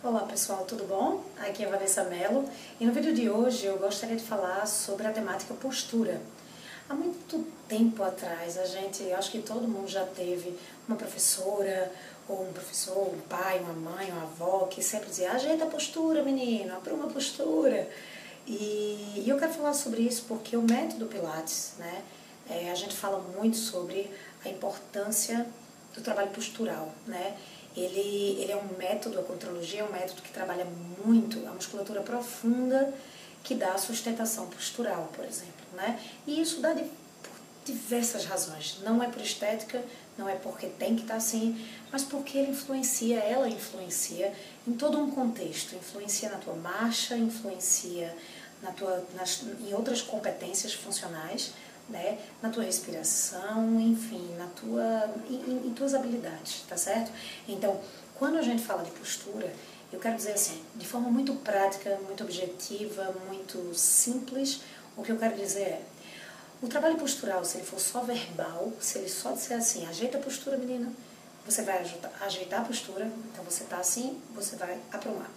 Olá pessoal, tudo bom? Aqui é Vanessa Mello e no vídeo de hoje eu gostaria de falar sobre a temática postura. Há muito tempo atrás, a gente, acho que todo mundo já teve uma professora, ou um professor, um pai, uma mãe, uma avó, que sempre dizia, ajeita a postura, menino, apruma a postura. E, e, eu quero falar sobre isso porque o método Pilates, né, é, a gente fala muito sobre a importância do trabalho postural, né, ele, ele é um método, a contrologia é um método que trabalha muito a musculatura profunda que dá a sustentação postural, por exemplo. Né? E isso dá de, por diversas razões. Não é por estética, não é porque tem que estar assim, mas porque ele influencia, ela influencia em todo um contexto. Influencia na tua marcha, influencia na tua, nas, em outras competências funcionais, né, na tua respiração, enfim, na tua, em, em tuas habilidades, tá certo? Então, quando a gente fala de postura, eu quero dizer assim, de forma muito prática, muito objetiva, muito simples, o que eu quero dizer é, o trabalho postural, se ele for só verbal, se ele só disser assim, ajeita a postura, menina, você vai ajeitar, a postura, então você está assim, você vai aprumar.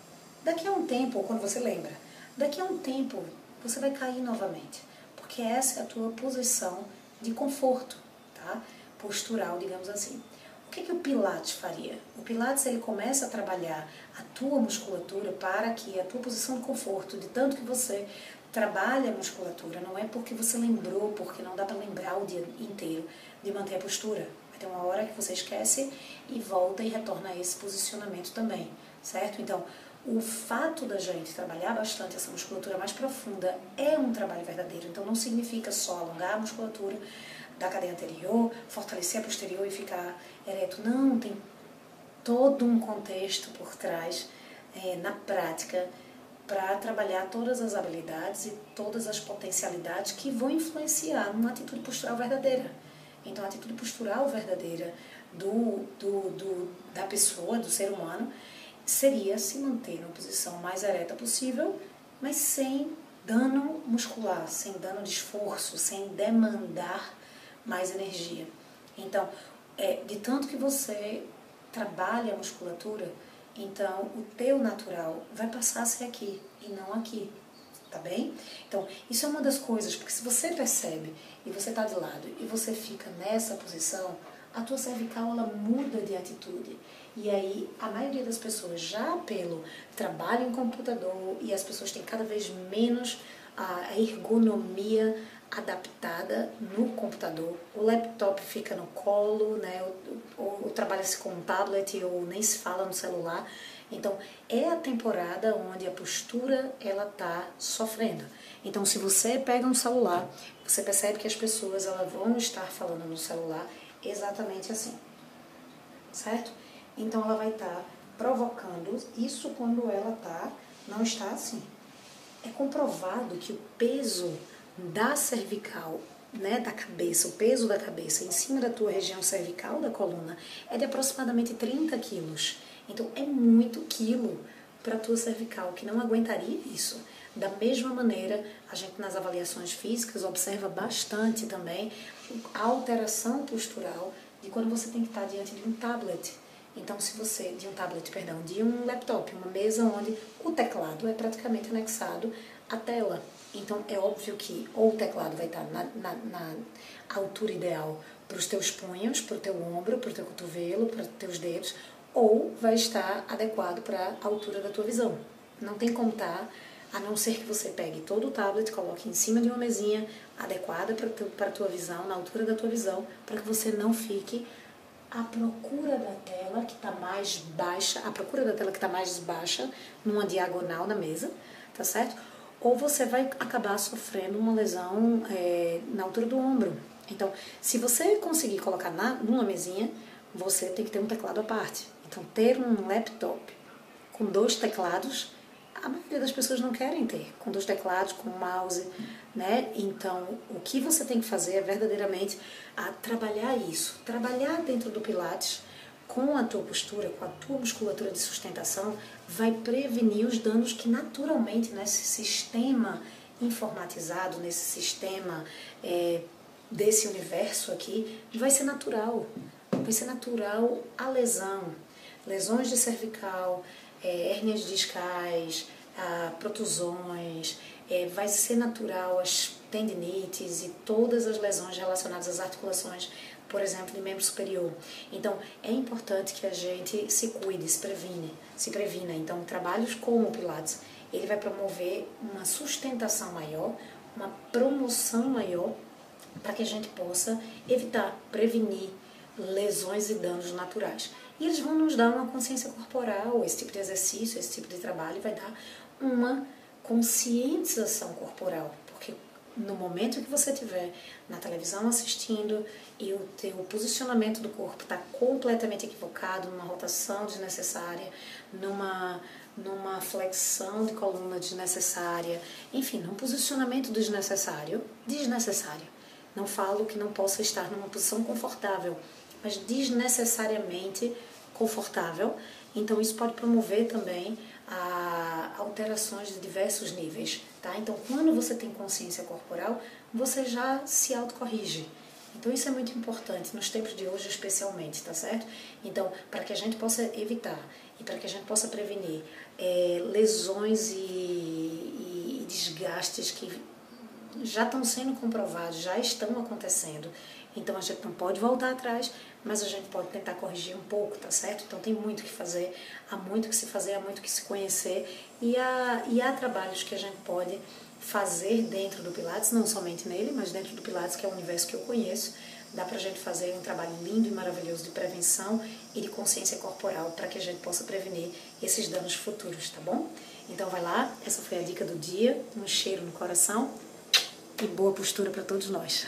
Daqui a um tempo, quando você lembra, daqui a um tempo, você vai cair novamente porque essa é a tua posição de conforto, tá? Postural, digamos assim. O que, que o Pilates faria? O Pilates ele começa a trabalhar a tua musculatura para que a tua posição de conforto, de tanto que você trabalha a musculatura, não é porque você lembrou, porque não dá para lembrar o dia inteiro de manter a postura. Vai ter uma hora que você esquece e volta e retorna a esse posicionamento também, certo? Então, o fato da gente trabalhar bastante essa musculatura mais profunda é um trabalho verdadeiro. Então não significa só alongar a musculatura da cadeia anterior, fortalecer a posterior e ficar ereto. Não, tem todo um contexto por trás, é, na prática, para trabalhar todas as habilidades e todas as potencialidades que vão influenciar numa atitude postural verdadeira. Então, a atitude postural verdadeira do, do, do, da pessoa, do ser humano, seria se manter numa posição mais ereta possível, mas sem dano muscular, sem dano de esforço, sem demandar mais energia. Então, é, de tanto que você trabalha a musculatura, então o teu natural vai passar a ser aqui e não aqui, tá bem? Então, isso é uma das coisas, porque se você percebe e você está de lado e você fica nessa posição, a tua cervical ela muda de atitude. E aí a maioria das pessoas já pelo trabalho em computador e as pessoas têm cada vez menos a ergonomia adaptada no computador. O laptop fica no colo, né? Ou, ou trabalha-se com um tablet ou nem se fala no celular. Então é a temporada onde a postura ela tá sofrendo. Então se você pega um celular, você percebe que as pessoas elas vão estar falando no celular exatamente assim, certo? Então ela vai estar tá provocando isso quando ela tá, não está assim. É comprovado que o peso da cervical, né, da cabeça, o peso da cabeça em cima da tua região cervical da coluna é de aproximadamente 30 quilos. Então é muito quilo para tua cervical, que não aguentaria isso. Da mesma maneira, a gente nas avaliações físicas observa bastante também a alteração postural de quando você tem que estar diante de um tablet. Então, se você, de um tablet, perdão, de um laptop, uma mesa onde o teclado é praticamente anexado à tela. Então, é óbvio que ou o teclado vai estar na, na, na altura ideal para os teus punhos, para o teu ombro, para o teu cotovelo, para os teus dedos, ou vai estar adequado para a altura da tua visão. Não tem como estar, a não ser que você pegue todo o tablet, coloque em cima de uma mesinha adequada para a tua visão, na altura da tua visão, para que você não fique à procura da tela que está mais baixa, à procura da tela que está mais baixa, numa diagonal na mesa, tá certo? Ou você vai acabar sofrendo uma lesão é, na altura do ombro. Então, se você conseguir colocar na, numa mesinha, você tem que ter um teclado à parte. Então, ter um laptop com dois teclados, a maioria das pessoas não querem ter, com dois teclados, com um mouse, né? Então, o que você tem que fazer é verdadeiramente a trabalhar isso, trabalhar dentro do Pilates com a tua postura, com a tua musculatura de sustentação, vai prevenir os danos que naturalmente nesse sistema informatizado, nesse sistema é, desse universo aqui, vai ser natural. Vai ser natural a lesão, lesões de cervical, é, hérnias discais, ah, protusões, é, vai ser natural as tendinites e todas as lesões relacionadas às articulações, por exemplo, de membro superior. Então, é importante que a gente se cuide, se previne, se previna. Então, trabalhos como o Pilates, ele vai promover uma sustentação maior, uma promoção maior para que a gente possa evitar, prevenir lesões e danos naturais. E eles vão nos dar uma consciência corporal, esse tipo de exercício, esse tipo de trabalho vai dar uma conscientização corporal, porque no momento que você estiver na televisão assistindo e o teu posicionamento do corpo está completamente equivocado, numa rotação desnecessária, numa numa flexão de coluna desnecessária, enfim, num posicionamento desnecessário, desnecessário. Não falo que não possa estar numa posição confortável, mas desnecessariamente confortável. Então isso pode promover também a alterações de diversos níveis, tá? Então quando você tem consciência corporal, você já se autocorrige. Então isso é muito importante nos tempos de hoje especialmente, tá certo? Então para que a gente possa evitar e para que a gente possa prevenir é, lesões e, e desgastes que já estão sendo comprovados, já estão acontecendo. Então a gente não pode voltar atrás, mas a gente pode tentar corrigir um pouco, tá certo? Então tem muito que fazer, há muito que se fazer, há muito que se conhecer e há, e há trabalhos que a gente pode fazer dentro do Pilates, não somente nele, mas dentro do Pilates, que é o universo que eu conheço, dá pra gente fazer um trabalho lindo e maravilhoso de prevenção e de consciência corporal para que a gente possa prevenir esses danos futuros, tá bom? Então vai lá, essa foi a dica do dia, um cheiro no coração e boa postura para todos nós.